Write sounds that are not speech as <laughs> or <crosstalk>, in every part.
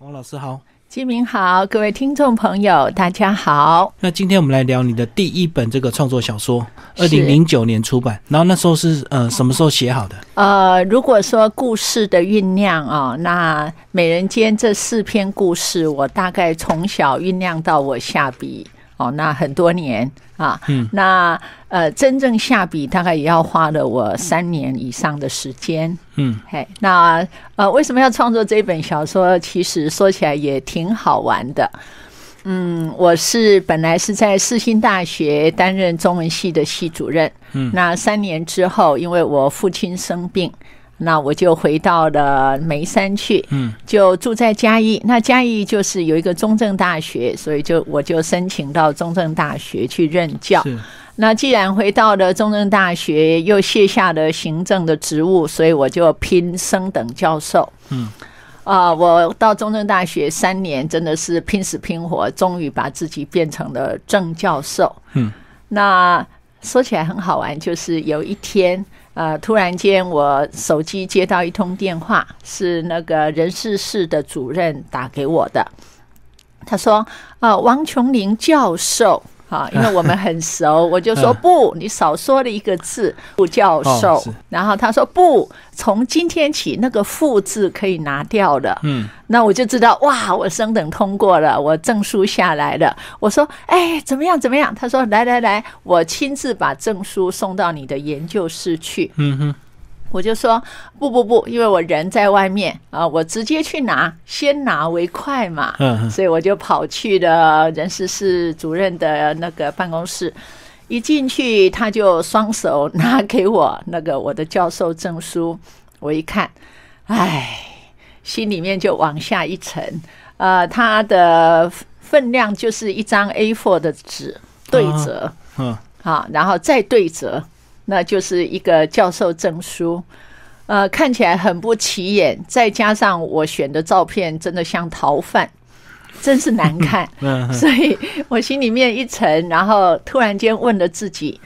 王老师好，金明好，各位听众朋友，大家好。那今天我们来聊你的第一本这个创作小说，二零零九年出版，然后那时候是呃什么时候写好的？呃，如果说故事的酝酿啊，那《美人间》这四篇故事，我大概从小酝酿到我下笔哦，那很多年啊。嗯，那呃，真正下笔大概也要花了我三年以上的时间。嗯嘿，那呃，为什么要创作这本小说？其实说起来也挺好玩的。嗯，我是本来是在世新大学担任中文系的系主任。嗯，那三年之后，因为我父亲生病，那我就回到了眉山去。嗯，就住在嘉义。那嘉义就是有一个中正大学，所以就我就申请到中正大学去任教。是那既然回到了中正大学，又卸下了行政的职务，所以我就拼升等教授。嗯，啊、我到中正大学三年，真的是拼死拼活，终于把自己变成了正教授。嗯，那说起来很好玩，就是有一天，呃，突然间我手机接到一通电话，是那个人事室的主任打给我的。他说：“呃，王琼林教授。”啊，因为我们很熟，我就说嗯不，你少说了一个字，副教授。哦然后他说不，从今天起那个“副”字可以拿掉了。嗯那我就知道哇，我升等通过了，我证书下来了。我说，哎，怎么样？怎么样？他说，来来来，我亲自把证书送到你的研究室去。嗯哼我就说不不不，因为我人在外面啊，我直接去拿，先拿为快嘛。嗯嗯所以我就跑去了人事室主任的那个办公室，一进去他就双手拿给我那个我的教授证书，我一看，唉，心里面就往下一沉。呃，它的分量就是一张 A4 的纸对折。嗯啊，然后再对折，那就是一个教授证书。呃，看起来很不起眼，再加上我选的照片真的像逃犯，真是难看。<laughs> 所以我心里面一沉，然后突然间问了自己：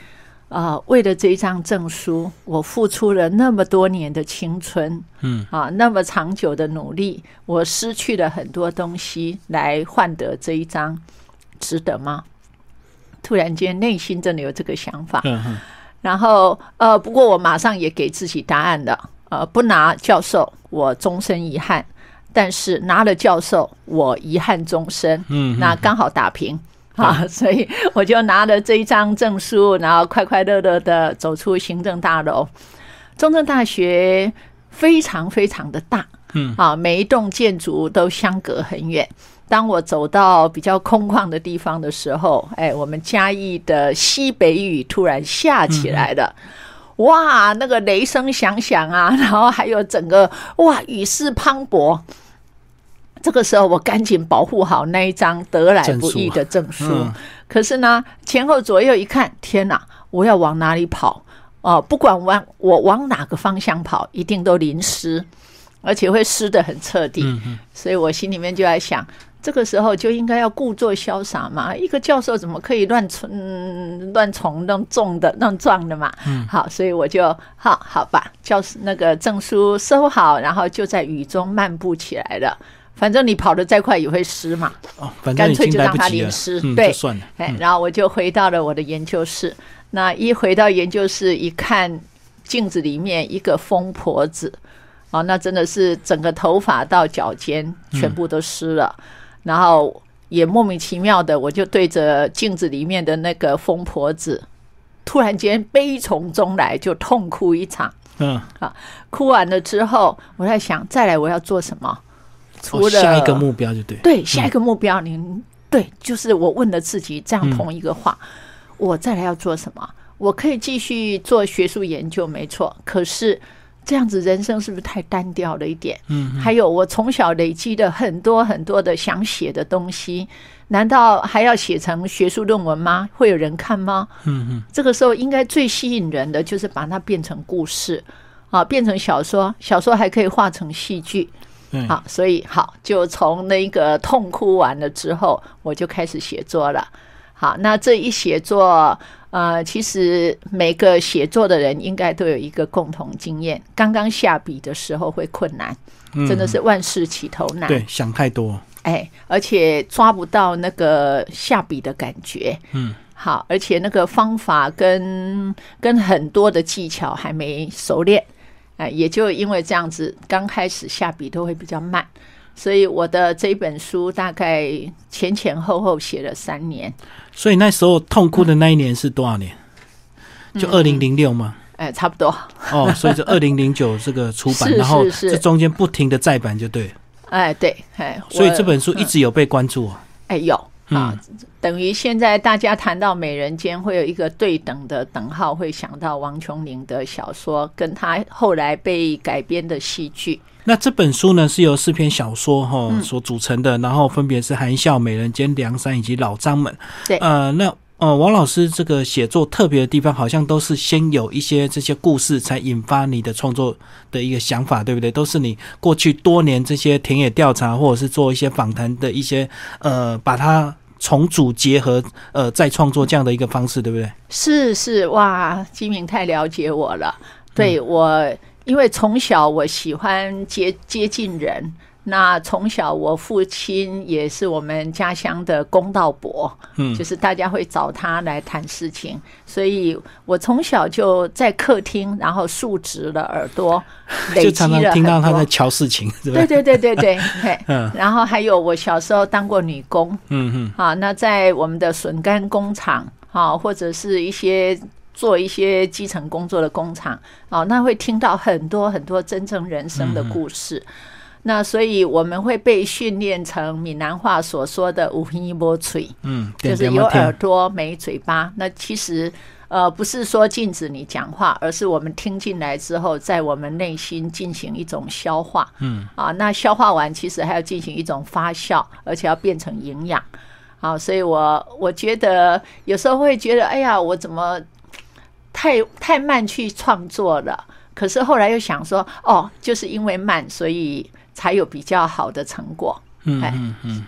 啊、为了这一张证书，我付出了那么多年的青春，嗯啊，那么长久的努力，我失去了很多东西来换得这一张，值得吗？突然间内心真的有这个想法，嗯嗯然后呃，不过我马上也给自己答案了，呃，不拿教授，我终身遗憾；但是拿了教授，我遗憾终身。嗯，那刚好打平啊，<laughs> 所以我就拿了这一张证书，然后快快乐乐的走出行政大楼。中正大学非常非常的大，嗯啊，每一栋建筑都相隔很远。当我走到比较空旷的地方的时候，哎，我们嘉义的西北雨突然下起来了。哇，那个雷声响响啊，<laughs> 然后还有整个哇雨势磅礴。这个时候，我赶紧保护好那一张得来不易的证书。嗯可是呢，前后左右一看，天哪！我要往哪里跑？哦、不管往我往哪个方向跑，一定都淋湿，而且会湿的很彻底。所以我心里面就在想，这个时候就应该要故作潇洒嘛。一个教授怎么可以乱冲、嗯乱冲、弄重的、弄撞的嘛？嗯好，所以我就好好把教那个证书收好，然后就在雨中漫步起来了。反正你跑得再快也会湿嘛，哦，反正干脆就让它淋湿，嗯，对算了，哎，嗯然后我就回到了我的研究室。那一回到研究室一看，镜子里面一个疯婆子，哦，那真的是整个头发到脚尖全部都湿了，然后也莫名其妙的，我就对着镜子里面的那个疯婆子，突然间悲从中来，就痛哭一场。嗯，哭完了之后，我在想，再来我要做什么？除哦了、下一个目标就对，对，下一个目标，您对，就是我问了自己这样同一个话，我再来要做什么？我可以继续做学术研究，没错。可是这样子人生是不是太单调了一点？嗯嗯还有我从小累积的很多很多的想写的东西，难道还要写成学术论文吗？会有人看吗？嗯嗯这个时候应该最吸引人的就是把它变成故事啊，变成小说，小说还可以化成戏剧。嗯，好，所以好，就从那个痛哭完了之后，我就开始写作了。好，那这一写作，呃，其实每个写作的人应该都有一个共同经验，刚刚下笔的时候会困难，真的是万事起头难。对，想太多。哎，而且抓不到那个下笔的感觉。嗯，好，而且那个方法跟跟很多的技巧还没熟练，哎，也就因为这样子，刚开始下笔都会比较慢。所以我的这本书大概前前后后写了三年。所以那时候痛哭的那一年是多少年？就二零零六吗？哎，差不多。哦，所以就二零零九这个出版，<laughs> 然后这中间不停的再版，就对。哎，对，哎，所以这本书一直有被关注啊。哎，有啊，等于现在大家谈到美人间，会有一个对等的等号，会想到王琼林的小说，跟他后来被改编的戏剧。那这本书呢，是由四篇小说哈所组成的，然后分别是《含笑》《美人间》《梁山》以及《老张们》。对，呃，那呃，王老师这个写作特别的地方，好像都是先有一些这些故事，才引发你的创作的一个想法，对不对？都是你过去多年这些田野调查，或者是做一些访谈的一些呃，把它重组结合，呃，再创作这样的一个方式，对不对？是是，哇，金明太了解我了，对我。因为从小我喜欢接接近人，那从小我父亲也是我们家乡的公道伯，嗯，就是大家会找他来谈事情，所以我从小就在客厅，然后竖直了耳朵，<laughs> 累积了听到他在瞧事情，<laughs> 对对？对对对，<laughs> 嗯，然后还有我小时候当过女工，嗯嗯，啊，那在我们的笋干工厂，啊，或者是一些。做一些基层工作的工厂，哦，那会听到很多很多真正人生的故事。那所以我们会被训练成闽南话所说的“五音一波嘴”，嗯，就是有耳朵没嘴巴。那其实呃不是说禁止你讲话，而是我们听进来之后，在我们内心进行一种消化。嗯，啊，那消化完其实还要进行一种发酵，而且要变成营养。好，所以我我觉得有时候会觉得，哎呀，我怎么？太太慢去创作了，可是后来又想说，哦，就是因为慢，所以才有比较好的成果。嗯嗯嗯，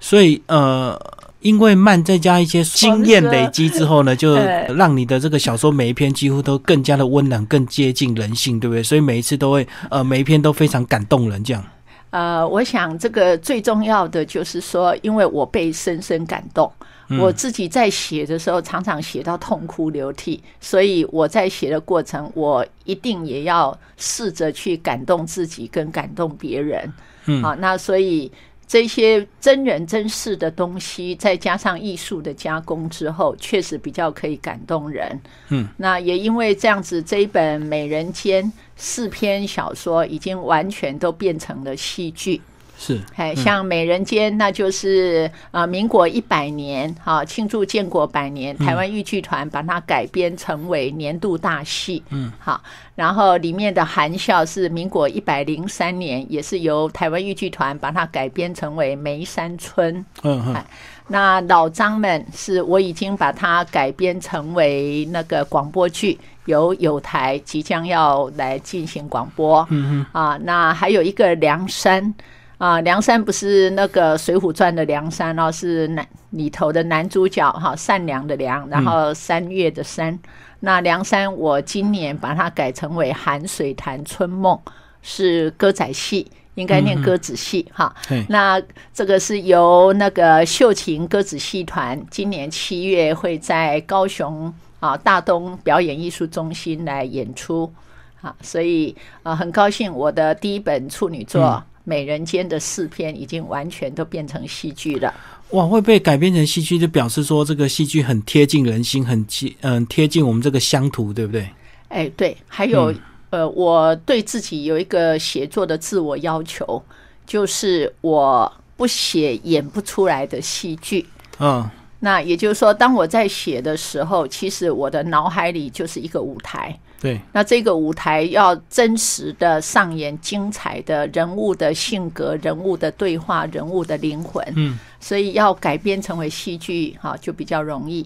所以呃，因为慢，再加一些经验累积之后呢，<laughs> 就让你的这个小说每一篇几乎都更加的温暖，更接近人性，对不对？所以每一次都会呃，每一篇都非常感动人，这样。呃，我想这个最重要的就是说，因为我被深深感动。我自己在写的时候，常常写到痛哭流涕，所以我在写的过程，我一定也要试着去感动自己，跟感动别人。嗯，好，那所以这些真人真事的东西，再加上艺术的加工之后，确实比较可以感动人。嗯，那也因为这样子，这一本《美人间》四篇小说已经完全都变成了戏剧。是，哎，像《美人间》，那就是呃，民国一百年，哈，庆祝建国百年，台湾豫剧团把它改编成为年度大戏，嗯，好，然后里面的含笑是民国一百零三年，也是由台湾豫剧团把它改编成为梅山村，嗯嗯，那老张们是我已经把它改编成为那个广播剧，由有台即将要来进行广播，嗯嗯，啊，那还有一个梁山。啊，梁山不是那个《水浒传》的梁山哦，是男里头的男主角哈，善良的良，然后三月的三。那梁山我今年把它改成为《寒水潭春梦》，是歌仔戏，应该念歌仔戏哈。那这个是由那个秀琴歌子戏团今年七月会在高雄啊大东表演艺术中心来演出啊，所以啊很高兴我的第一本处女作。美人间的四篇已经完全都变成戏剧了。哇，会被改编成戏剧，就表示说这个戏剧很贴近人心，很贴嗯贴近我们这个乡土，对不对？哎，对。还有呃，我对自己有一个写作的自我要求，就是我不写演不出来的戏剧。嗯，那也就是说，当我在写的时候，其实我的脑海里就是一个舞台。对，那这个舞台要真实的上演精彩的人物的性格、人物的对话、人物的灵魂，嗯，所以要改编成为戏剧，哈，就比较容易。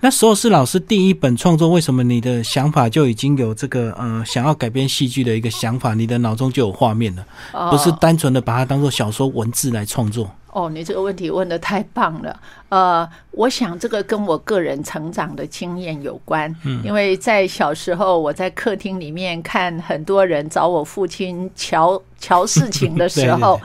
那时候是老师第一本创作，为什么你的想法就已经有这个呃想要改编戏剧的一个想法？你的脑中就有画面了，不是单纯的把它当做小说文字来创作。哦，你这个问题问的太棒了。呃，我想这个跟我个人成长的经验有关。嗯，因为在小时候，我在客厅里面看很多人找我父亲瞧瞧事情的 <laughs> 时候，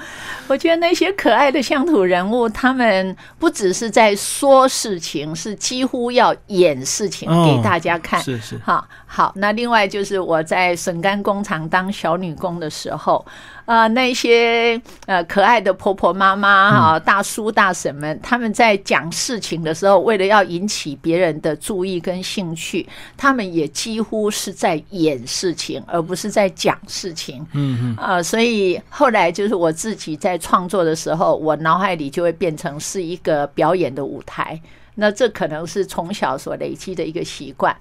我觉得那些可爱的乡土人物，他们不只是在说事情，是几乎要演事情给大家看。是是，好，好。那另外就是我在笋干工厂当小女工的时候。啊，那些呃可爱的婆婆妈妈哈，大叔大婶们，他们在讲事情的时候，为了要引起别人的注意跟兴趣，他们也几乎是在演事情，而不是在讲事情。嗯嗯。啊，所以后来就是我自己在创作的时候，我脑海里就会变成是一个表演的舞台。那这可能是从小所累积的一个习惯。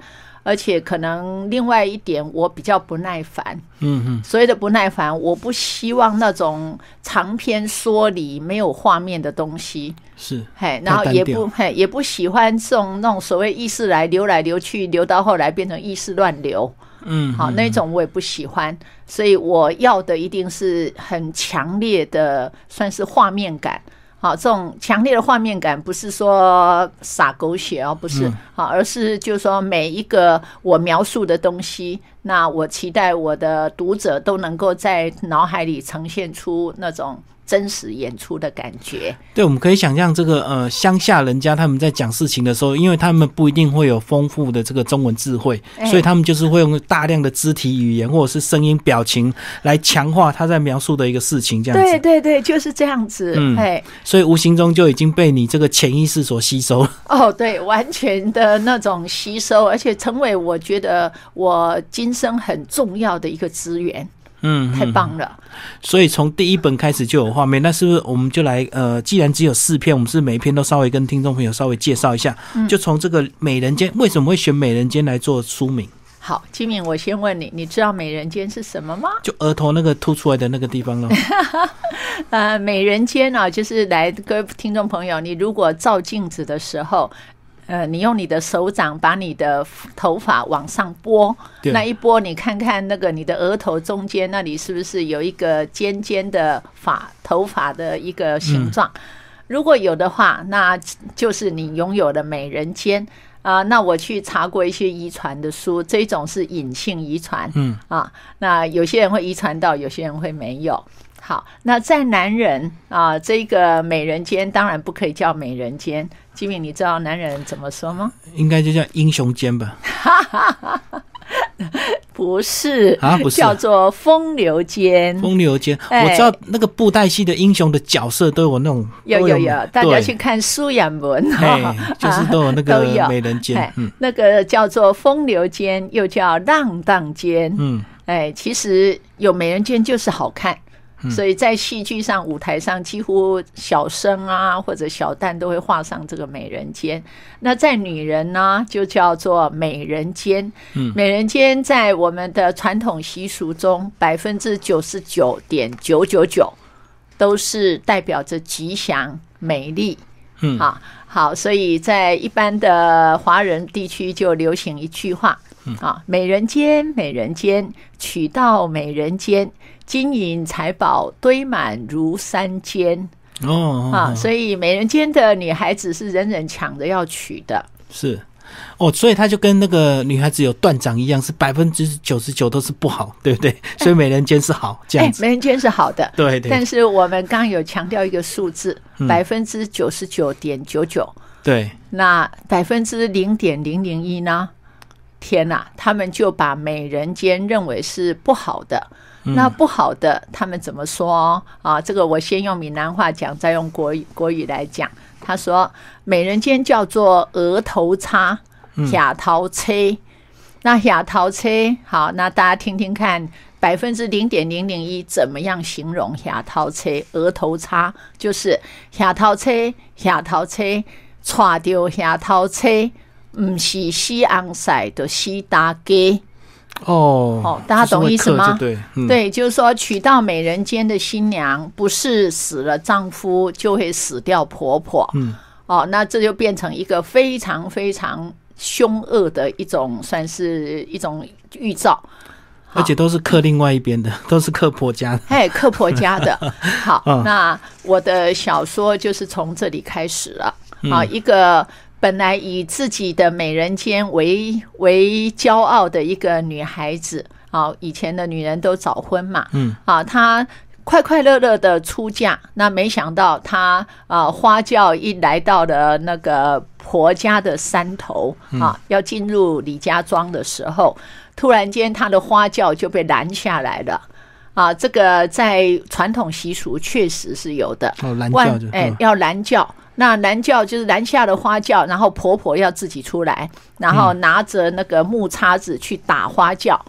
而且可能另外一点，我比较不耐烦。嗯嗯，所谓的不耐烦，我不希望那种长篇说理、没有画面的东西。是，嘿，然后也不嘿，也不喜欢这种那种所谓意识来流来流去，流到后来变成意识乱流。嗯，好，那种我也不喜欢。所以我要的一定是很强烈的，算是画面感。好，这种强烈的画面感不是说撒狗血哦，不是，好，而是就是说每一个我描述的东西，那我期待我的读者都能够在脑海里呈现出那种。真实演出的感觉，对，我们可以想象这个呃乡下人家他们在讲事情的时候，因为他们不一定会有丰富的这个中文智慧，所以他们就是会用大量的肢体语言或者是声音表情来强化他在描述的一个事情，这样子。对对对，就是这样子。嗯，哎，所以无形中就已经被你这个潜意识所吸收。哦，对，完全的那种吸收，而且成为我觉得我今生很重要的一个资源。嗯，太棒了。所以从第一本开始就有画面，那是不是我们就来呃，既然只有四篇，我们是每一篇都稍微跟听众朋友稍微介绍一下。就从这个《美人尖》，为什么会选《美人尖》来做书名？好，金敏，我先问你，你知道《美人尖》是什么吗？就额头那个凸出来的那个地方喽。<laughs> 呃，《美人尖》啊，就是来各位听众朋友，你如果照镜子的时候。呃，你用你的手掌把你的头发往上拨，那一拨，你看看那个你的额头中间那里是不是有一个尖尖的发头发的一个形状？如果有的话，那就是你拥有的美人尖啊。那我去查过一些遗传的书，这种是隐性遗传，嗯啊，那有些人会遗传到，有些人会没有。好，那在男人啊，这个美人尖当然不可以叫美人尖。吉敏，你知道男人怎么说吗？应该就叫英雄尖吧？<laughs> 不是啊，不是叫做风流尖。风流尖，我知道那个布袋戏的英雄的角色都有那种，有有有，大家去看苏养文哈，就是都有那个 <laughs> 美人尖。嗯，那个叫做风流尖，又叫浪荡尖。嗯，哎，其实有美人尖就是好看。所以在戏剧上、舞台上，几乎小生啊或者小旦都会画上这个美人尖。那在女人呢，就叫做美人尖。嗯，美人尖在我们的传统习俗中，百分之九十九点九九九都是代表着吉祥、美丽。嗯，啊，好，所以在一般的华人地区就流行一句话。啊，美人尖，美人尖，娶到美人尖，金银财宝堆满如山间。哦，啊，所以美人尖的女孩子是人人抢着要娶的。是，哦，所以他就跟那个女孩子有断掌一样，是百分之九十九都是不好，对不对？<laughs> 所以美人尖是好，这样子。美人尖是好的，对对。但是我们刚刚有强调一个数字，百分之九十九点九九。对。那百分之零点零零一呢？天呐，他们就把美人尖认为是不好的。那不好的，他们怎么说啊？这个我先用闽南话讲，再用国语国语来讲。他说，美人尖叫做额头叉、下头车。那下头车，好，那大家听听看，百分之零点零零一怎么样形容下头车？额头叉就是下头车，下头车，踹掉下头车。唔是西昂赛的西大街哦，哦，大家懂意思吗？对，对，就是说娶到美人间的新娘，不是死了丈夫就会死掉婆婆，嗯，哦，那这就变成一个非常非常凶恶的一种，算是一种预兆。而且都是克另外一边的，<laughs> 都是克婆家的。哎，克婆家的。<laughs> 好，嗯那我的小说就是从这里开始了。嗯啊，一个本来以自己的美人尖为为骄傲的一个女孩子啊，以前的女人都早婚嘛，嗯，啊，她快快乐乐的出嫁，那没想到她啊花轿一来到了那个婆家的山头啊，要进入李家庄的时候，突然间她的花轿就被拦下来了。啊，这个在传统习俗确实是有的。哦，蓝万教就嗯哎要拦轿，那男轿就是南下的花轿，然后婆婆要自己出来，然后拿着那个木叉子去打花轿，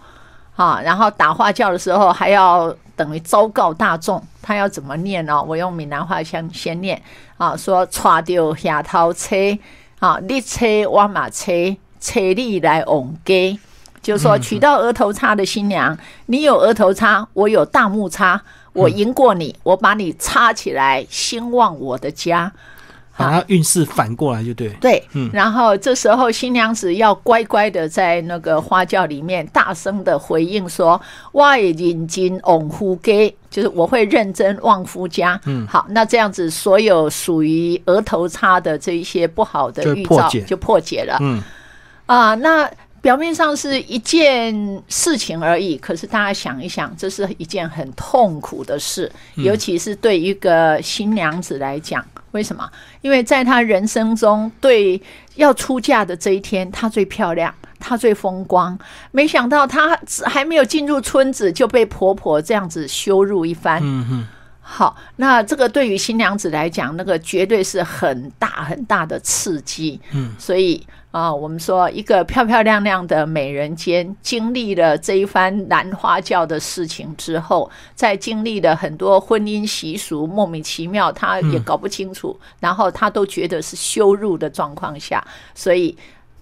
啊，然后打花轿的时候还要等于昭告大众，他要怎么念呢？我用闽南话先先念啊，说带着下头车啊，你车我马车，车你来往给。就是说，娶到额头叉的新娘，你有额头叉，我有大木叉，我赢过你，我把你插起来，兴旺我的家。把它运势反过来就对。对，嗯然后这时候新娘子要乖乖的在那个花轿里面大声的回应说：“我也认真往夫家，就是我会认真旺夫家。”嗯，好，那这样子所有属于额头叉的这一些不好的预兆就破解了。嗯，啊，那表面上是一件事情而已，可是大家想一想，这是一件很痛苦的事，尤其是对一个新娘子来讲。为什么？因为在她人生中，对要出嫁的这一天，她最漂亮，她最风光。没想到她还没有进入村子，就被婆婆这样子羞辱一番。嗯哼，好，那这个对于新娘子来讲，那个绝对是很大很大的刺激。嗯，所以啊、我们说一个漂漂亮亮的美人尖，经历了这一番兰花轿的事情之后，在经历了很多婚姻习俗莫名其妙，她也搞不清楚，然后她都觉得是羞辱的状况下，所以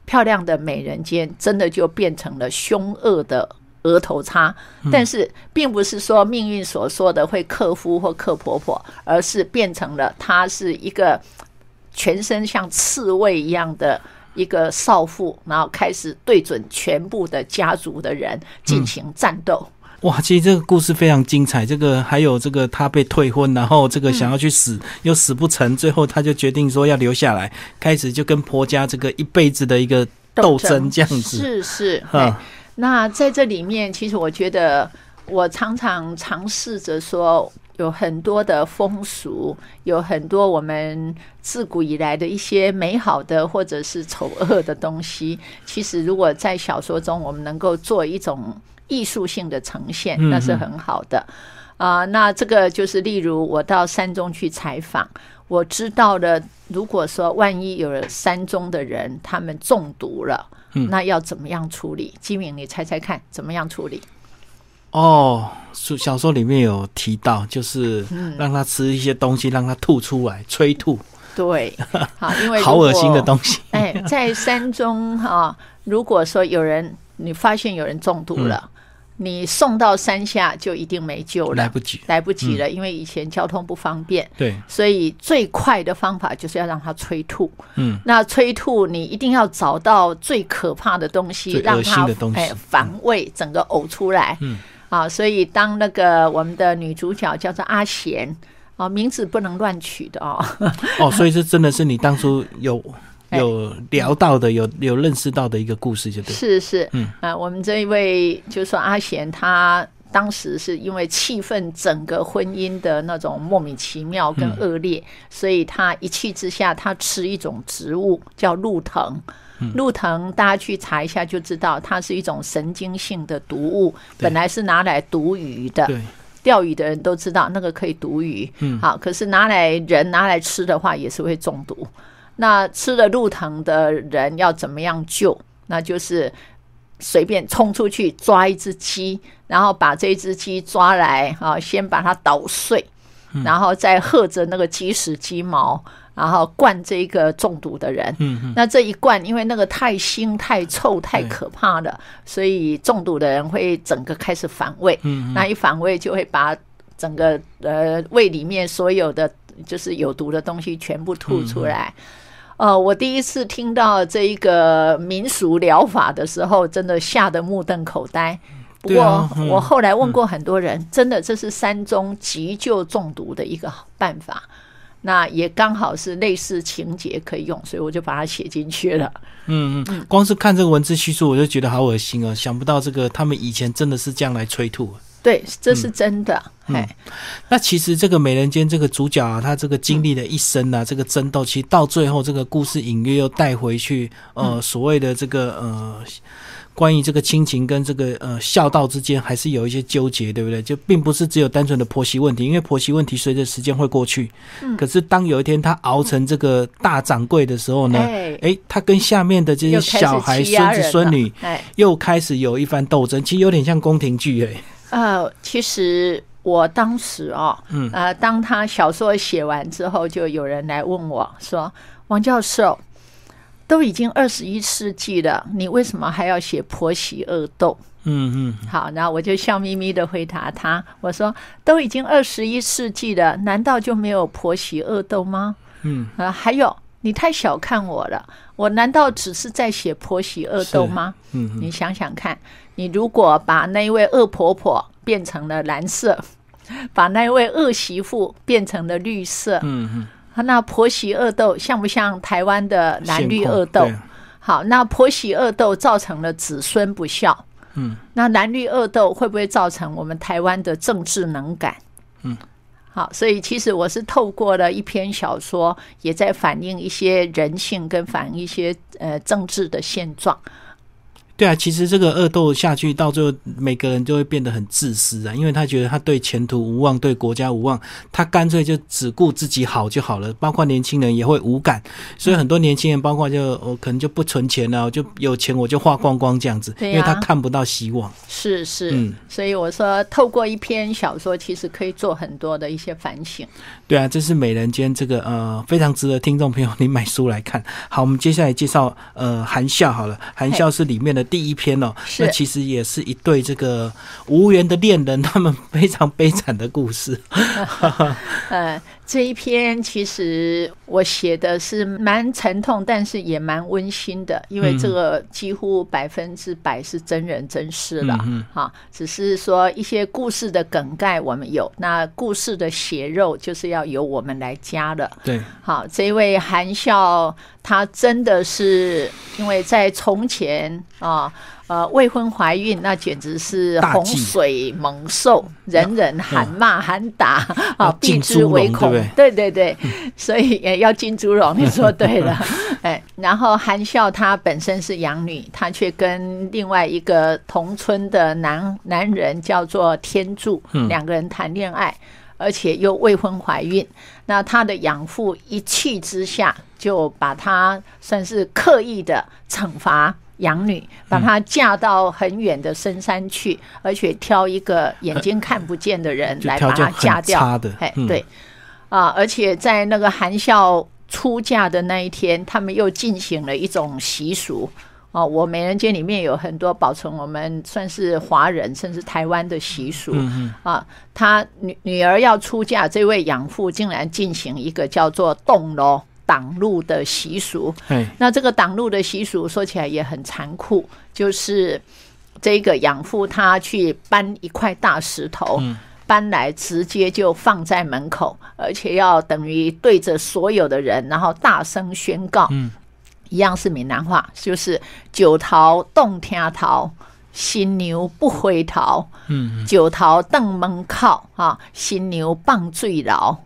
漂亮的美人尖真的就变成了凶恶的额头叉。但是并不是说命运所说的会克夫或克婆婆，而是变成了她是一个全身像刺猬一样的。一个少妇，然后开始对准全部的家族的人进行战斗。哇，其实这个故事非常精彩。这个还有这个他被退婚，然后这个想要去死、又死不成，最后他就决定说要留下来，开始就跟婆家这个一辈子的一个斗争这样子。是是。那在这里面，其实我觉得我常常尝试着说。有很多的风俗，有很多我们自古以来的一些美好的或者是丑恶的东西。其实，如果在小说中我们能够做一种艺术性的呈现，嗯那是很好的。啊、那这个就是例如我到山中去采访，我知道了，如果说万一有了山中的人他们中毒了，嗯那要怎么样处理？金敏，你猜猜看，怎么样处理？哦，书小说里面有提到，就是嗯让他吃一些东西，让他吐出来，催吐，对，好，<laughs> 因为好恶心的西。东西。哎，在山中哈、如果说有人你发现有人中毒了，你送到山下就一定没救了，来不及。来不及了，因为以前交通不方便。对，所以最快的方法就是要让他催吐。嗯，那催吐你一定要找到最可怕的东西，让他哎反胃，整个呕出来。嗯，啊，所以当那个我们的女主角叫做阿贤。啊，名字不能乱取的哦。哦，所以这真的是你当初有 <laughs> 哎有聊到的，有有认识到的一个故事，就对。是是，嗯啊，我们这一位就说阿贤，他当时是因为气愤整个婚姻的那种莫名其妙跟恶劣，所以他一气之下，他吃一种植物叫鹿藤。鹿藤，大家去查一下就知道，它是一种神经性的毒物，本来是拿来毒鱼的。对，钓鱼的人都知道那个可以毒鱼，嗯好，可是拿来人拿来吃的话也是会中毒。那吃了鹿藤的人要怎么样救？那就是随便冲出去抓一只鸡，然后把这只鸡抓来啊，先把它捣碎，然后再喝着那个鸡屎鸡毛，然后灌这个中毒的人。那这一灌，因为那个太腥、太臭、太可怕了，所以中毒的人会整个开始反胃。嗯那一反胃就会把整个呃胃里面所有的就是有毒的东西全部吐出来。呃，我第一次听到这一个民俗疗法的时候，真的吓得目瞪口呆。不过啊嗯我后来问过很多人，真的这是山中急救中毒的一个好办法。那也刚好是类似情节可以用，所以我就把它写进去了。嗯嗯，光是看这个文字叙述，我就觉得好恶心哦！想不到这个他们以前真的是这样来催吐。对，这是真的。嗯哎、那其实这个美人间这个主角啊，他这个经历的一生啊，这个争斗，其实到最后这个故事隐约又带回去，呃，所谓的这个呃，关于这个亲情跟这个呃孝道之间，还是有一些纠结，对不对？就并不是只有单纯的婆媳问题，因为婆媳问题随着时间会过去。嗯可是当有一天他熬成这个大掌柜的时候呢，哎，诶，他跟下面的这些小孩、孙子、孙女哎，又开始有一番斗争，其实有点像宫廷剧，哎。呃，其实我当时哦，嗯呃，当他小说写完之后，就有人来问我说：“王教授，都已经二十一世纪了，你为什么还要写婆媳恶斗？”嗯嗯，好，然后我就笑眯眯的回答他，我说：“都已经二十一世纪了，难道就没有婆媳恶斗吗？嗯，呃，还有，你太小看我了，我难道只是在写婆媳恶斗吗？嗯嗯你想想看，你如果把那一位恶婆婆变成了蓝色，把那一位恶媳妇变成了绿色，嗯嗯，那婆媳恶斗像不像台湾的蓝绿恶斗？好，那婆媳恶斗造成了子孙不孝，嗯，那蓝绿恶斗会不会造成我们台湾的政治能感？嗯，好，所以其实我是透过了一篇小说，也在反映一些人性跟反映一些呃政治的现状。对啊，其实这个恶斗下去，到最后每个人就会变得很自私啊，因为他觉得他对前途无望，对国家无望，他干脆就只顾自己好就好了。包括年轻人也会无感，所以很多年轻人，包括就我、可能就不存钱了，我就有钱我就花光光这样子，啊因为他看不到希望。是是，嗯所以我说，透过一篇小说，其实可以做很多的一些反省。对啊，这是美人间这个呃非常值得听众朋友你买书来看。好，我们接下来介绍呃含笑好了，含笑是里面的第一篇哦，那其实也是一对这个无缘的恋人，他们非常悲惨的故事。呃，<laughs> 这一篇其实我写的是蛮沉痛，但是也蛮温馨的，因为嗯这个几乎百分之百是真人真事了。嗯哈，只是说一些故事的梗概我们有，那故事的血肉就是要由我们来加了。对，好，这位韩笑，他真的是因为在从前啊，呃，未婚怀孕，那简直是洪水猛兽，人人喊骂喊打要啊，避之唯恐。对对？对对，所以也要金猪笼，你说对了。<laughs> 哎，然后韩笑她本身是养女，她却跟另外一个同村的男男人叫做天柱，嗯。两个人谈恋爱。而且又未婚怀孕，那她的养父一气之下就把她算是刻意的惩罚养女，把她嫁到很远的深山去，而且挑一个眼睛看不见的人就来把她嫁掉。差的哎，嗯对，啊，而且在那个含笑出嫁的那一天，他们又进行了一种习俗。哦，我美人间里面有很多保存我们算是华人甚至台湾的习俗。嗯啊，他女女儿要出嫁，这位养父竟然进行一个叫做洞楼挡路的习俗。那这个挡路的习俗说起来也很残酷，就是这个养父他去搬一块大石头。嗯搬来直接就放在门口，而且要等于对着所有的人，然后大声宣告，嗯，一样是闽南话，就是“九桃洞天桃，新牛不回头”，嗯，九桃邓门靠啊，新牛棒最牢，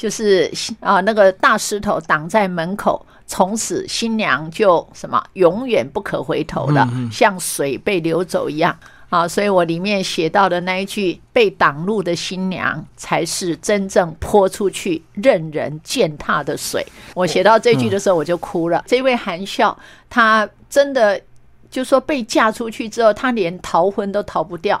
就是啊那个大石头挡在门口，从此新娘就什么永远不可回头了，像水被流走一样。啊，所以我里面写到的那一句“被挡路的新娘，才是真正泼出去任人践踏的水”。我写到这句的时候，我就哭了。这位含笑，她真的就说被嫁出去之后，她连逃婚都逃不掉，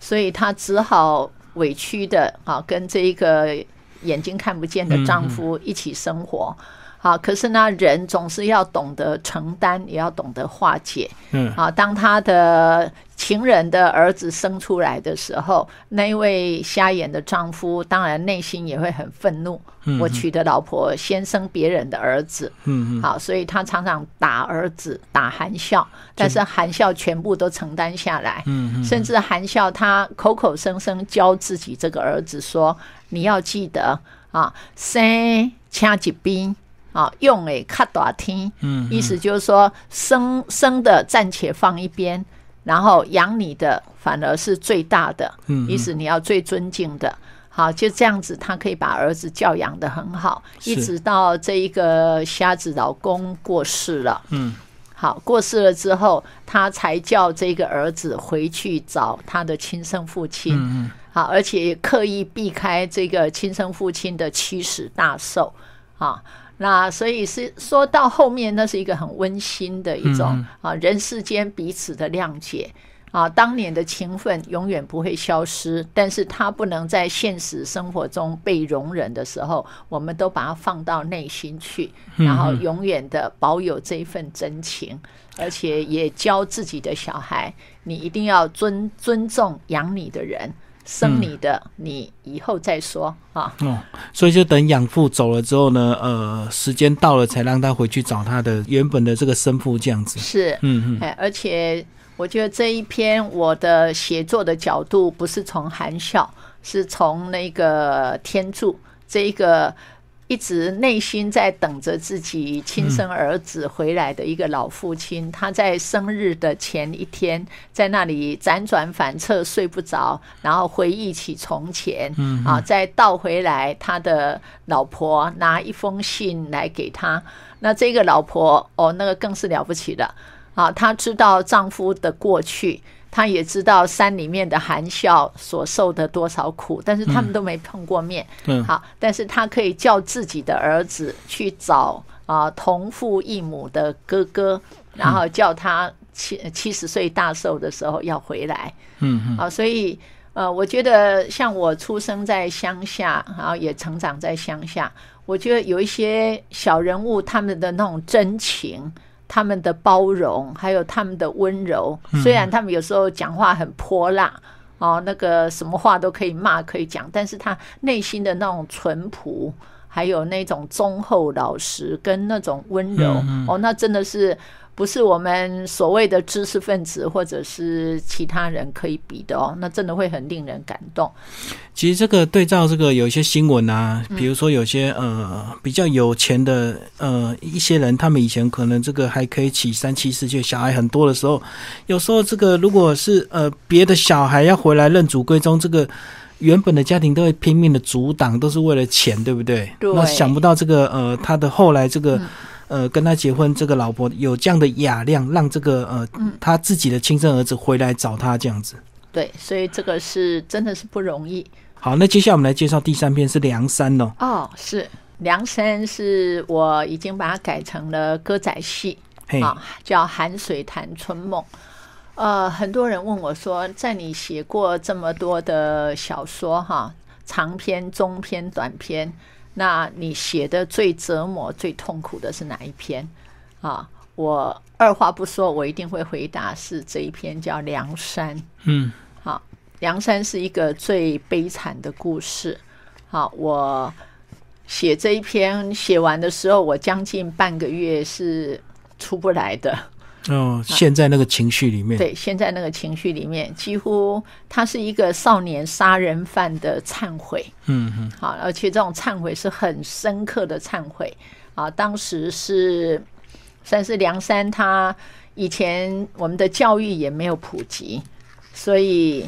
所以她只好委屈的啊，跟这一个眼睛看不见的丈夫一起生活。好，可是呢，人总是要懂得承担，也要懂得化解。嗯，啊，当他的情人的儿子生出来的时候，那一位瞎眼的丈夫当然内心也会很愤怒。我娶的老婆先生别人的儿子，嗯嗯，好，所以他常常打儿子，打含笑，但是含笑全部都承担下来。嗯嗯，甚至含笑他口口声声教自己这个儿子说：“你要记得啊，生掐几兵。”啊，用诶，卡大听，嗯，意思就是说，生生的暂且放一边，然后养你的反而是最大的，嗯，意思你要最尊敬的。好，就这样子，他可以把儿子教养的很好，一直到这一个瞎子老公过世了，嗯，好，过世了之后，他才叫这个儿子回去找他的亲生父亲，嗯嗯，好，而且刻意避开这个亲生父亲的七十大寿，啊。那所以是说到后面，那是一个很温馨的一种啊，人世间彼此的谅解啊，当年的情分永远不会消失，但是它不能在现实生活中被容忍的时候，我们都把它放到内心去，然后永远的保有这一份真情，而且也教自己的小孩，你一定要尊尊重养你的人。生你的，你以后再说啊。哦，所以就等养父走了之后呢，呃，时间到了才让他回去找他的原本的这个生父，这样子。是，嗯嗯。哎，而且我觉得这一篇我的写作的角度不是从含笑，是从那个天柱这一个。一直内心在等着自己亲生儿子回来的一个老父亲，他在生日的前一天，在那里辗转反侧睡不着，然后回忆起从前，啊，再倒回来，他的老婆拿一封信来给他，那这个老婆哦，那个更是了不起的啊，她知道丈夫的过去。他也知道山里面的含笑所受的多少苦，但是他们都没碰过面。嗯，好，但是他可以叫自己的儿子去找啊同父异母的哥哥，然后叫他七七十岁大寿的时候要回来。嗯嗯，啊，所以呃，我觉得像我出生在乡下，然后也成长在乡下，我觉得有一些小人物他们的那种真情。他们的包容，还有他们的温柔，虽然他们有时候讲话很泼辣哦，那个什么话都可以骂可以讲，但是他内心的那种淳朴，还有那种忠厚老实跟那种温柔哦，那真的是。不是我们所谓的知识分子或者是其他人可以比的哦，那真的会很令人感动。其实这个对照这个有一些新闻啊，比如说有些呃比较有钱的呃一些人，他们以前可能这个还可以起三妻四妾，小孩很多的时候，有时候这个如果是呃别的小孩要回来认祖归宗，这个原本的家庭都会拼命的阻挡，都是为了钱，对不对？对。那想不到这个呃他的后来这个。呃，跟他结婚这个老婆有这样的雅量，让这个呃，他自己的亲生儿子回来找他这样子。对，所以这个是真的是不容易。好，那接下来我们来介绍第三篇是梁山哦。哦，是梁山，是我已经把它改成了歌仔戏啊，叫《寒水潭春梦》。呃，很多人问我说，在你写过这么多的小说哈，长篇、中篇、短篇。那你写的最折磨、最痛苦的是哪一篇啊？我二话不说，我一定会回答是这一篇，叫《梁山》。嗯，好，《梁山》是一个最悲惨的故事。好，我写这一篇写完的时候，我将近半个月是出不来的。哦，现在那个情绪里面，对，现在那个情绪里面，几乎他是一个少年杀人犯的忏悔，嗯嗯，好，而且这种忏悔是很深刻的忏悔。啊。当时是算是梁山，他以前我们的教育也没有普及，所以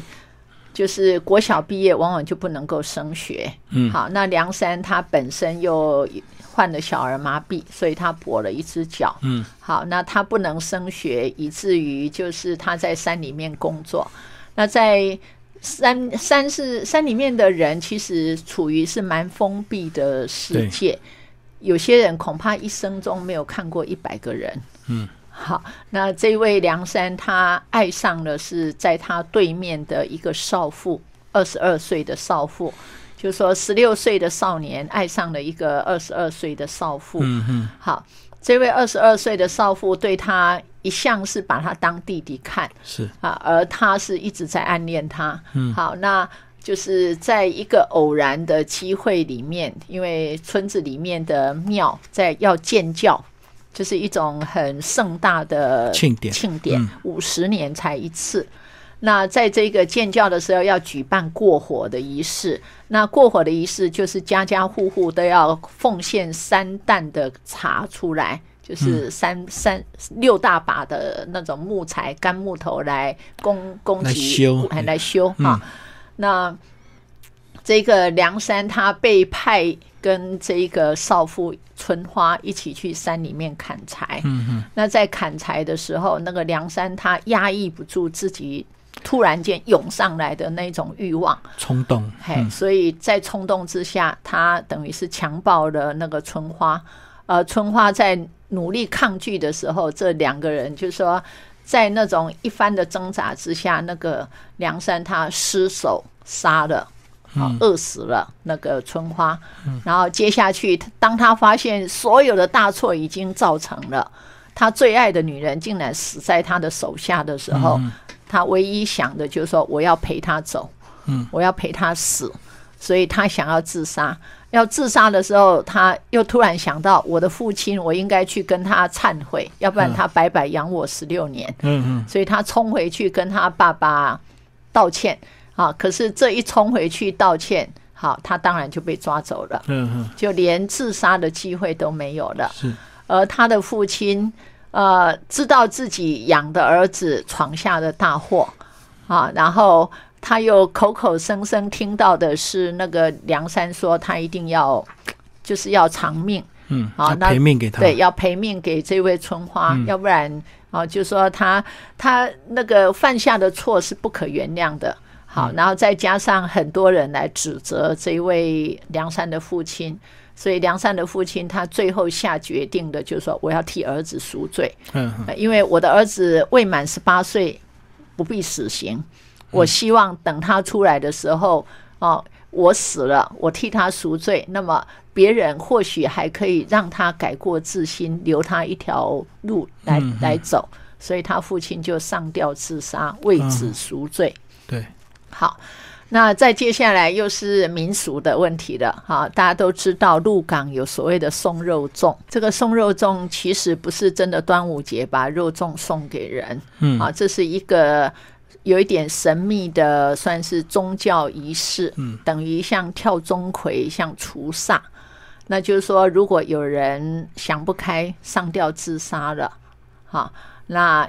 就是国小毕业往往就不能够升学，嗯，好，那梁山他本身又。患了小儿麻痹，所以他跛了一只脚。嗯，好，那他不能升学，以至于就是他在山里面工作。那在山山是山里面的人，其实处于是蛮封闭的世界。有些人恐怕一生中没有看过一百个人。嗯，好，那这位梁山他爱上了是在他对面的一个少妇，二十二岁的少妇。就说十六岁的少年爱上了一个二十二岁的少妇。嗯嗯好，这位二十二岁的少妇对他一向是把他当弟弟看是啊，而他是一直在暗恋他。嗯好，那就是在一个偶然的机会里面，因为村子里面的庙在要建教，就是一种很盛大的庆典庆典嗯五十年才一次。那在这个建教的时候，要举办过火的仪式。那过火的仪式就是家家户户都要奉献三担的茶出来，就是三三六大把的那种木材干木头来供供来给修哎来修嗯啊。那这个梁山他被派跟这个少妇春花一起去山里面砍柴。嗯嗯那在砍柴的时候，那个梁山他压抑不住自己突然间涌上来的那种欲望，冲动，嘿，所以在冲动之下，他等于是强暴了那个春花。呃，春花在努力抗拒的时候，这两个人就说，在那种一番的挣扎之下，那个梁山他失手杀了。啊，饿死了那个春花，然后接下去，当他发现所有的大错已经造成了，他最爱的女人竟然死在他的手下的时候，他唯一想的就是说，我要陪他走，嗯，我要陪他死，所以他想要自杀。要自杀的时候，他又突然想到，我的父亲，我应该去跟他忏悔，要不然他白白养我十六年。嗯嗯所以他冲回去跟他爸爸道歉啊。可是这一冲回去道歉，好，他当然就被抓走了，嗯嗯就连自杀的机会都没有了。是而他的父亲，呃，知道自己养的儿子闯下了大祸啊，然后他又口口声声听到的是那个梁山说他一定要就是要偿命。嗯，要好那赔命给他，对，要赔命给这位春花，嗯要不然啊，就说他他那个犯下的错是不可原谅的。好，嗯然后再加上很多人来指责这位梁山的父亲，所以梁山的父亲他最后下决定的就是说，我要替儿子赎罪，嗯因为我的儿子未满十八岁，不必死刑。我希望等他出来的时候，哦，我死了，我替他赎罪，那么别人或许还可以让他改过自新，留他一条路来来走。所以他父亲就上吊自杀，为子赎罪。对，好，那再接下来又是民俗的问题了。哈，大家都知道鹿港有所谓的送肉粽，这个送肉粽其实不是真的端午节把肉粽送给人，嗯啊，这是一个。有一点神秘的，算是宗教仪式，嗯，等于像跳钟馗，像除煞。那就是说，如果有人想不开上吊自杀了，哈，那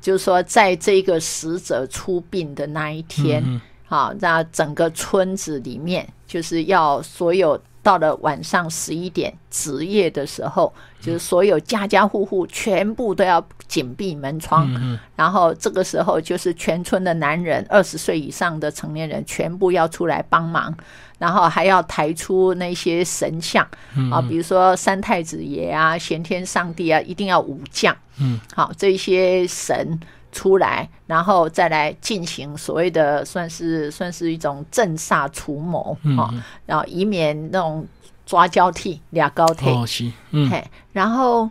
就是说，在这个死者出殡的那一天，嗯好，那整个村子里面就是要所有到了晚上十一点值夜的时候，就是所有家家户户全部都要紧闭门窗，嗯然后这个时候就是全村的男人，二十岁以上的成年人全部要出来帮忙，然后还要抬出那些神像嗯。啊，比如说三太子爷啊、玄天上帝啊，一定要武将，嗯，好，这些神出来，然后再来进行所谓的算是算是一种镇煞除魔啊，嗯然后以免那种抓交替俩高替。哦是，嗯嘿，然后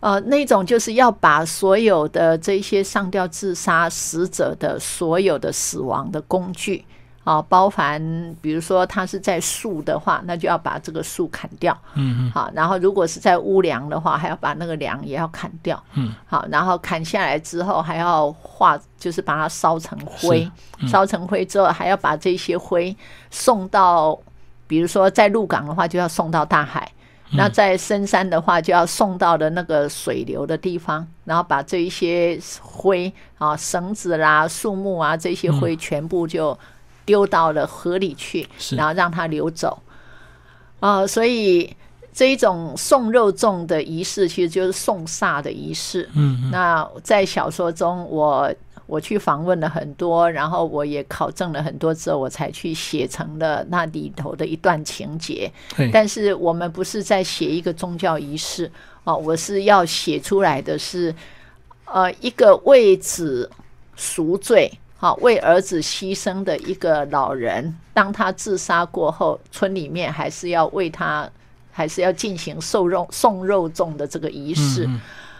呃，那种就是要把所有的这些上吊自杀死者的所有的死亡的工具啊，包含比如说它是在树的话，那就要把这个树砍掉，嗯嗯好，然后如果是在屋梁的话，还要把那个梁也要砍掉，嗯，好，然后砍下来之后还要化，就是把它烧成灰，嗯。烧成灰之后还要把这些灰送到，比如说在鹿港的话，就要送到大海。那在深山的话，就要送到的那个水流的地方，然后把这一些灰啊、绳子啦、树木啊这些灰全部就丢到了河里去，然后让它流走。啊、所以这一种送肉粽的仪式，其实就是送煞的仪式。嗯嗯那在小说中，我我去访问了很多，然后我也考证了很多之后，我才去写成了那里头的一段情节。但是我们不是在写一个宗教仪式哦，我是要写出来的是，呃，一个为子赎罪好为儿子牺牲的一个老人，当他自杀过后，村里面还是要为他，还是要进行送肉送肉粽的这个仪式。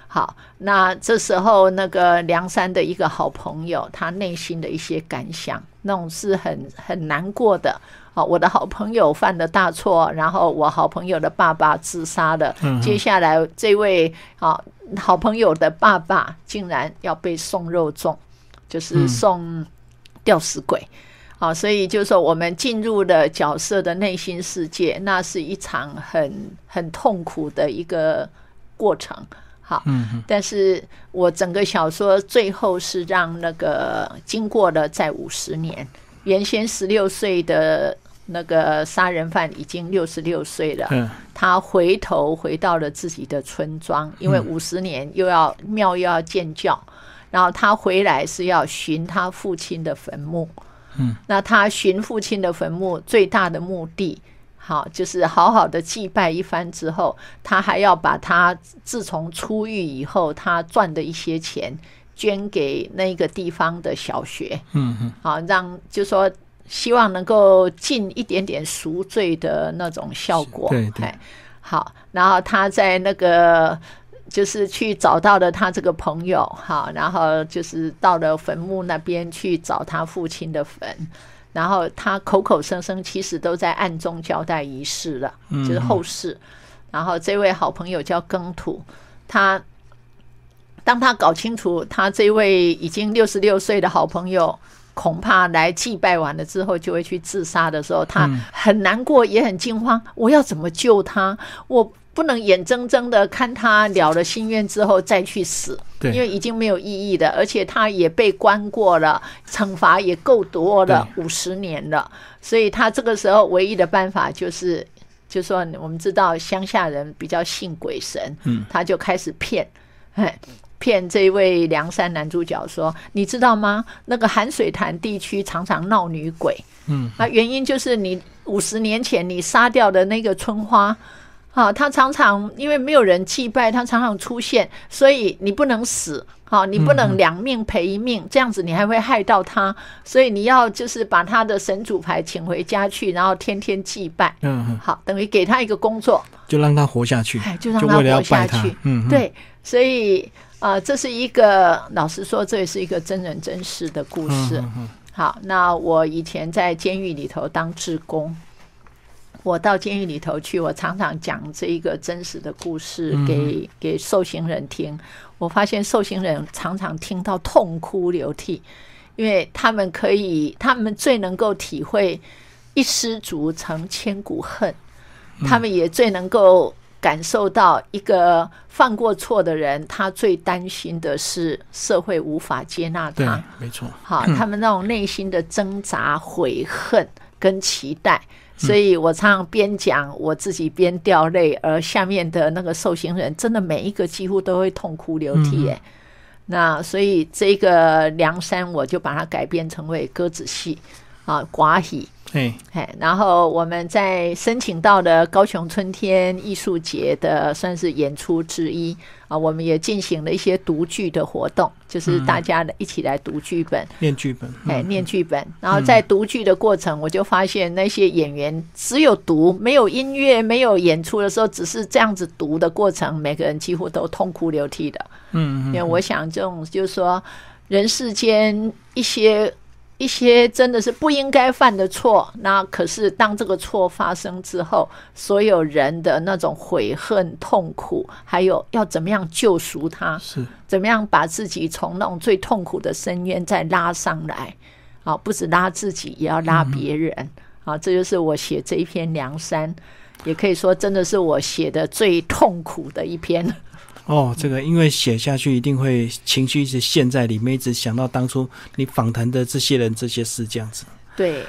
好，那这时候那个梁山的一个好朋友，他内心的一些感想，那种是很很难过的。好，我的好朋友犯了大错，然后我好朋友的爸爸自杀了。接下来这位啊好朋友的爸爸竟然要被送肉粽，就是送吊死鬼。好，所以就是说我们进入了角色的内心世界，那是一场很很痛苦的一个过程。好，嗯，但是我整个小说最后是让那个经过了在五十年，原先十六岁的那个杀人犯已经六十六岁了，嗯，他回头回到了自己的村庄，因为五十年又要庙又要建教，然后他回来是要寻他父亲的坟墓，嗯，那他寻父亲的坟墓最大的目的。好，就是好好的祭拜一番之后，他还要把他自从出狱以后他赚的一些钱捐给那个地方的小学。嗯嗯。好，让就说希望能够尽一点点赎罪的那种效果。对对。好，然后他在那个就是去找到了他这个朋友，哈，然后就是到了坟墓那边去找他父亲的坟。然后他口口声声，其实都在暗中交代仪式了，就是后事。然后这位好朋友叫耕土，他当他搞清楚他这位已经六十六岁的好朋友恐怕来祭拜完了之后就会去自杀的时候，他很难过，也很惊慌。我要怎么救他？我。不能眼睁睁的看他了了心愿之后再去死，因为已经没有意义的，而且他也被关过了，惩罚也够多了，五十年了，所以他这个时候唯一的办法就是，就说我们知道乡下人比较信鬼神，嗯，他就开始骗，哎，骗这位梁山男主角说，你知道吗？那个寒水潭地区常常闹女鬼，嗯，那，原因就是你五十年前你杀掉的那个春花。好，他常常因为没有人祭拜，他常常出现，所以你不能死，好，你不能两命赔一命，这样子你还会害到他，所以你要就是把他的神主牌请回家去，然后天天祭拜，嗯，好，等于给他一个工作，就让他活下去，就让他活下去，嗯，对，所以啊，这是一个老实说，这也是一个真人真事的故事。好，那我以前在监狱里头当志工。我到监狱里头去，我常常讲这一个真实的故事给给受刑人听。我发现受刑人常常听到痛哭流涕，因为他们可以，他们最能够体会一失足成千古恨，他们也最能够感受到一个犯过错的人，他最担心的是社会无法接纳他。没错。好，<clears throat> 他们那种内心的挣扎、悔恨跟期待。所以我常常边讲我自己边掉泪，而下面的那个受刑人真的每一个几乎都会痛哭流涕哎。那所以这个梁山我就把它改编成为歌子戏啊，寡喜。哎，然后我们在申请到的高雄春天艺术节的算是演出之一啊，我们也进行了一些读剧的活动，就是大家一起来读剧本、念剧本，哎，念剧本。然后在读剧的过程，我就发现那些演员只有读，没有音乐，没有演出的时候，只是这样子读的过程，每个人几乎都痛哭流涕的。嗯，因为我想这种就是说人世间一些。一些真的是不应该犯的错，那可是当这个错发生之后，所有人的那种悔恨、痛苦，还有要怎么样救赎他，是怎么样把自己从那种最痛苦的深渊再拉上来，啊，不止拉自己，也要拉别人，啊，这就是我写这一篇《梁山》，也可以说真的是我写的最痛苦的一篇。哦，这个因为写下去一定会情绪一直陷在里面，一直想到当初你访谈的这些人这些事这样子。对，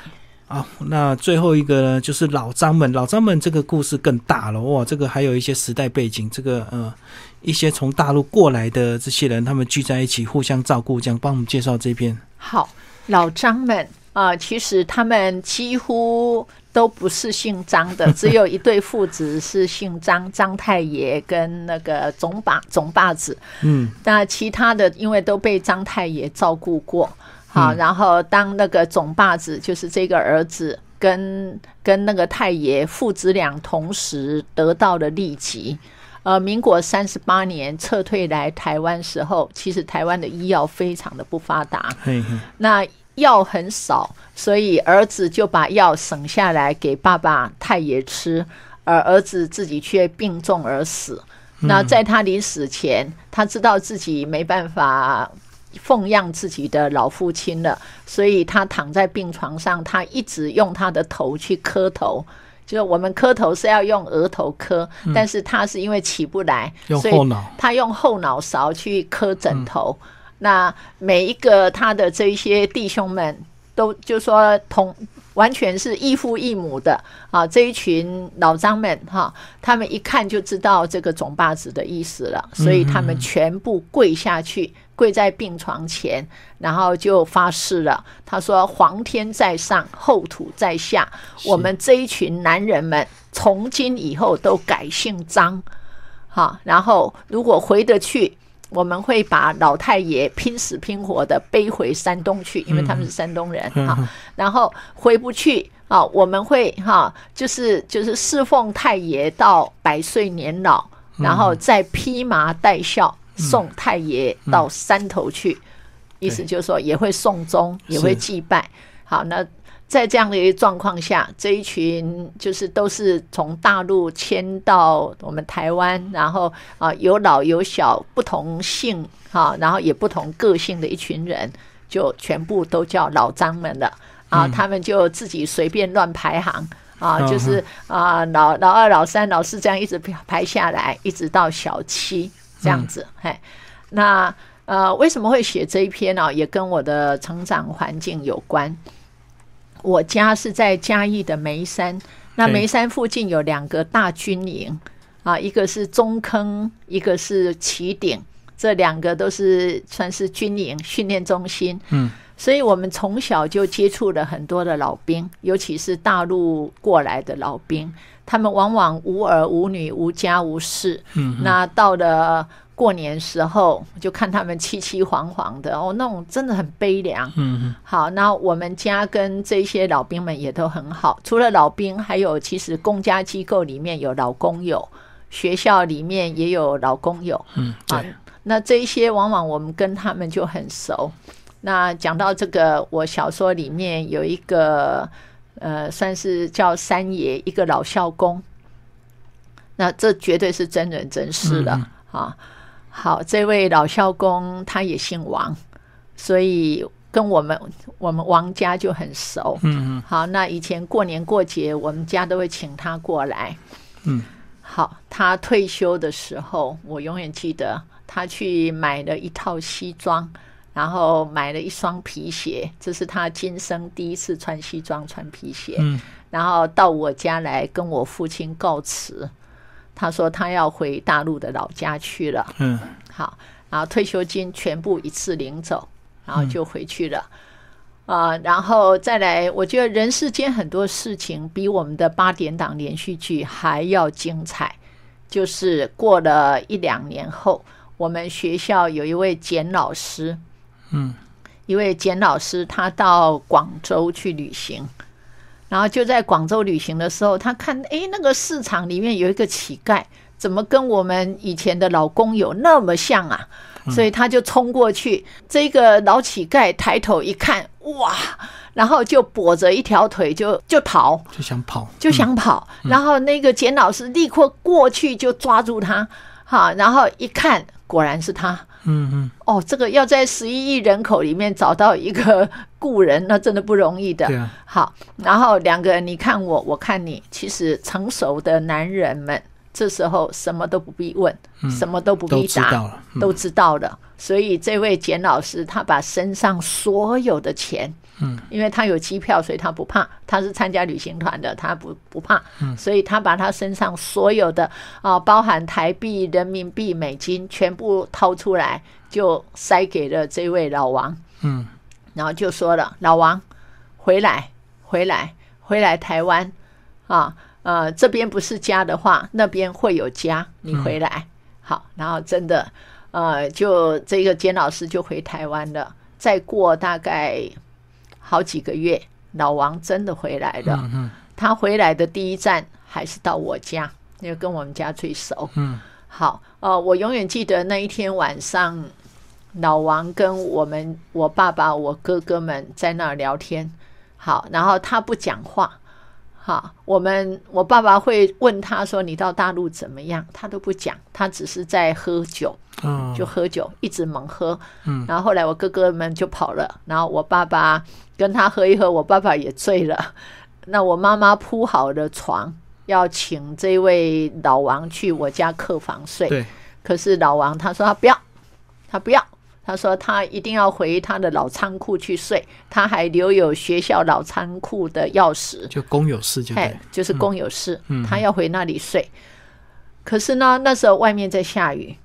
啊，那最后一个呢，就是老张们，老张们这个故事更大了哇，这个还有一些时代背景，这个呃，一些从大陆过来的这些人，他们聚在一起互相照顾，这样帮我们介绍这篇。好，老张们啊，其实他们几乎。都不是姓张的，<laughs> 只有一对父子是姓张，张太爷跟那个总把总把子。嗯，那其他的因为都被张太爷照顾过，好，然后当那个总把子就是这个儿子跟跟那个太爷父子俩同时得到了利疾。呃，民国三十八年撤退来台湾时候，其实台湾的医药非常的不发达，嘿嘿那药很少，所以儿子就把药省下来给爸爸太爷吃，而儿子自己却病重而死。那在他临死前，他知道自己没办法奉养自己的老父亲了，所以他躺在病床上，他一直用他的头去磕头。就是我们磕头是要用额头磕，但是他是因为起不来，所以他用后脑勺去磕枕头。那每一个他的这一些弟兄们都就说同完全是异父异母的啊，这一群老张们哈，他们一看就知道这个总霸子的意思了，所以他们全部跪下去，跪在病床前，然后就发誓了。他说：“皇天在上，后土在下，我们这一群男人们从今以后都改姓张。”哈，然后如果回得去，我们会把老太爷拼死拼活的背回山东去，因为他们是山东人哈、然后回不去啊，我们会哈、就是就是侍奉太爷到百岁年老，然后再披麻戴孝送太爷到山头去。意思就是说，也会送终，也会祭拜。好，那在这样的一个状况下，这一群就是都是从大陆迁到我们台湾，然后啊有老有小，不同姓哈、然后也不同个性的一群人，就全部都叫老张们了啊，他们就自己随便乱排行。啊，就是啊，老老二、老三、老四这样一直排下来，一直到小七这样子。嘿，那呃，为什么会写这一篇呢、也跟我的成长环境有关。我家是在嘉义的眉山，那对梅山附近有两个大军营啊，一个是中坑，一个是旗顶，这两个都是算是军营训练中心。嗯，所以我们从小就接触了很多的老兵，尤其是大陆过来的老兵，他们往往无儿无女、无家无室。嗯，那到了过年时候，就看他们凄凄惶惶的哦，那种真的很悲凉。嗯嗯好，那我们家跟这些老兵们也都很好。除了老兵，还有其实公家机构里面有老工友，学校里面也有老工友。嗯，啊，那这一些往往我们跟他们就很熟。那讲到这个，我小说里面有一个呃，算是叫三爷，一个老校工。那这绝对是真人真事了、啊！好，这位老校工他也姓王，所以跟我们我们王家就很熟。嗯嗯好，那以前过年过节，我们家都会请他过来。嗯，好，他退休的时候，我永远记得他去买了一套西装，然后买了一双皮鞋，这是他今生第一次穿西装、穿皮鞋。嗯，然后到我家来跟我父亲告辞，他说他要回大陆的老家去了。嗯好，然后退休金全部一次领走，然后就回去了。啊、然后再来，我觉得人世间很多事情比我们的八点档连续剧还要精彩。就是过了一两年后，我们学校有一位简老师，嗯，一位简老师，他到广州去旅行，然后就在广州旅行的时候，他看，诶，那个市场里面有一个乞丐，怎么跟我们以前的老公有那么像啊？所以他就冲过去，这个老乞丐抬头一看，哇，然后就跛着一条腿就就逃，就想跑，就想跑，然后那个简老师立刻过去就抓住他，哈，然后一看，果然是他。嗯嗯，哦，这个要在十一亿人口里面找到一个 <laughs> 故人，那真的不容易的。对啊，好，然后两个人你看我，我看你，其实成熟的男人们这时候什么都不必问，什么都不必答，知道了，嗯都知道了。所以这位简老师他把身上所有的钱，嗯，因为他有机票，所以他不怕。他是参加旅行团的，他不不怕，嗯所以他把他身上所有的啊，包含台币、人民币、美金，全部掏出来，就塞给了这位老王。嗯然后就说了：“老王，回来，回来，回来台湾啊！呃，这边不是家的话，那边会有家，你回来。好，然后真的，呃，就这个简老师就回台湾了。再过大概好几个月，老王真的回来了。嗯嗯他回来的第一站还是到我家，因为跟我们家最熟。嗯好，呃，我永远记得那一天晚上，老王跟我们我爸爸、我哥哥们在那儿聊天。好，然后他不讲话。好，我们我爸爸会问他说：“你到大陆怎么样？”他都不讲，他只是在喝酒，嗯，就喝酒，一直猛喝。嗯然后后来我哥哥们就跑了，然后我爸爸跟他喝一喝，我爸爸也醉了。<laughs> 那我妈妈铺好了床，要请这位老王去我家客房睡。对，可是老王他说他不要，他不要，他说他一定要回他的老仓库去睡，他还留有学校老仓库的钥匙。就公有事就哎对，，就是公有事，嗯他要回那里睡。可是呢，那时候外面在下雨，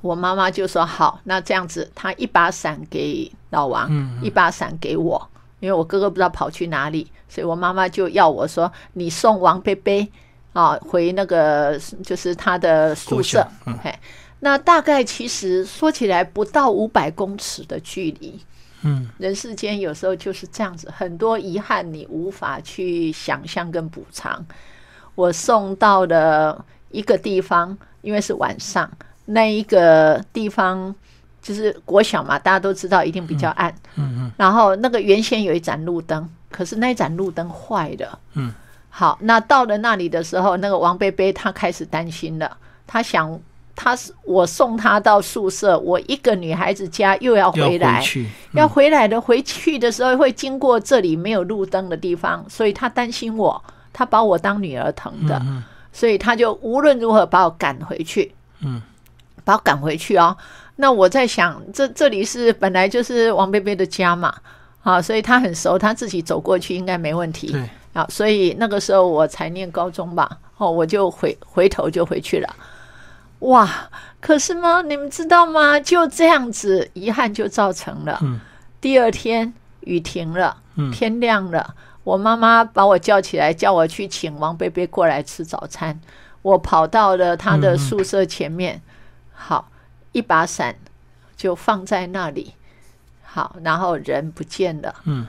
我妈妈就说：“好，那这样子，她一把伞给老王，嗯一把伞给我，因为我哥哥不知道跑去哪里，所以我妈妈就要我说：你送王贝贝啊回那个就是他的宿舍。嗯嘿，那大概其实说起来不到五百公尺的距离。”嗯人世间有时候就是这样子，很多遗憾你无法去想象跟补偿。我送到了一个地方，因为是晚上，那一个地方就是国小嘛，大家都知道一定比较暗。嗯嗯然后那个原先有一盏路灯，可是那一盏路灯坏了。嗯，好，那到了那里的时候，那个王贝贝他开始担心了，他想。他是我送他到宿舍，我一个女孩子家又要要回来，要回来的，回去的时候会经过这里没有路灯的地方，所以他担心我，他把我当女儿疼的，嗯。所以他就无论如何把我赶回去，嗯把我赶回去哦。那我在想，这这里是本来就是王贝贝的家嘛，啊，所以他很熟，他自己走过去应该没问题。对，啊，所以那个时候我才念高中吧，哦，我就回回头就回去了。哇！可是吗？你们知道吗？就这样子，遗憾就造成了。嗯第二天雨停了，嗯天亮了，我妈妈把我叫起来，叫我去请王贝贝过来吃早餐。我跑到了他的宿舍前面，好，一把伞就放在那里，好，然后人不见了。嗯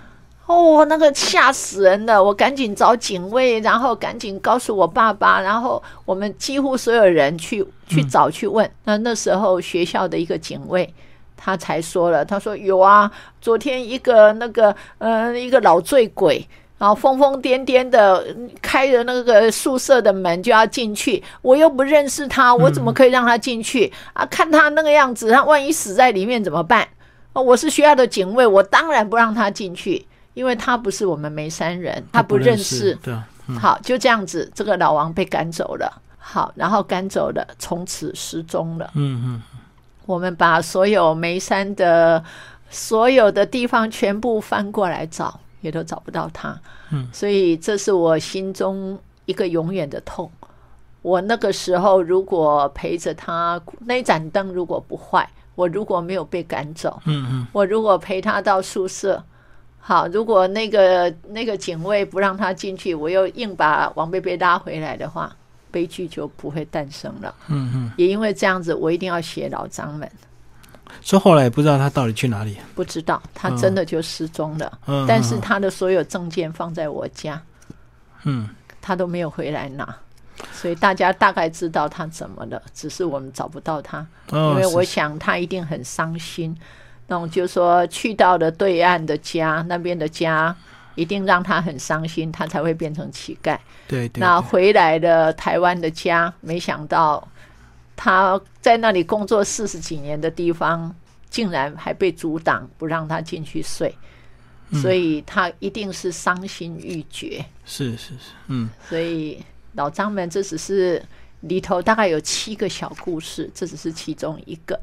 哦，那个吓死人了！我赶紧找警卫，然后赶紧告诉我爸爸，然后我们几乎所有人去去找去问。那那时候学校的一个警卫，他才说了，他说有啊，昨天一个那个呃一个老醉鬼。然后疯疯癫癫的开着那个宿舍的门就要进去，我又不认识他，我怎么可以让他进去、啊？看他那个样子，他万一死在里面怎么办？哦，我是学校的警卫，我当然不让他进去，因为他不是我们眉山人，他不认识。对啊，嗯好，就这样子，这个老王被赶走了。好，然后赶走了，从此失踪了。嗯嗯我们把所有眉山的所有的地方全部翻过来找，也都找不到他。嗯，所以这是我心中一个永远的痛。我那个时候如果陪着他，那盏灯如果不坏，我如果没有被赶走，嗯嗯我如果陪他到宿舍，好，如果那个那个警卫不让他进去，我又硬把王贝贝拉回来的话，悲剧就不会诞生了。嗯嗯，也因为这样子，我一定要写老张们。所以后来也不知道他到底去哪里。不知道他真的就失踪了，嗯，但是他的所有证件放在我家，嗯。他都没有回来拿，所以大家大概知道他怎么了，只是我们找不到他，哦，因为我想他一定很伤心，那种就说去到了对岸的家，那边的家一定让他很伤心，他才会变成乞丐。对对，对。那回来的台湾的家，没想到他在那里工作四十几年的地方，竟然还被阻挡，不让他进去睡，嗯。所以他一定是伤心欲绝。是是是，嗯。所以老张们，这只是里头大概有七个小故事，这只是其中一个。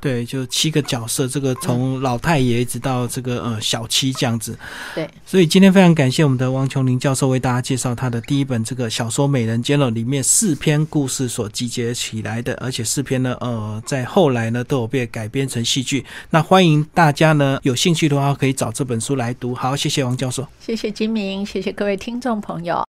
对，就七个角色，这个从老太爷一直到这个呃小七这样子。对，所以今天非常感谢我们的王琼林教授为大家介绍他的第一本这个小说《美人尖》了，里面四篇故事所集结起来的，而且四篇呢，呃，在后来呢都有被改编成戏剧。那欢迎大家呢有兴趣的话可以找这本书来读。好，谢谢王教授。谢谢金明，谢谢各位听众朋友。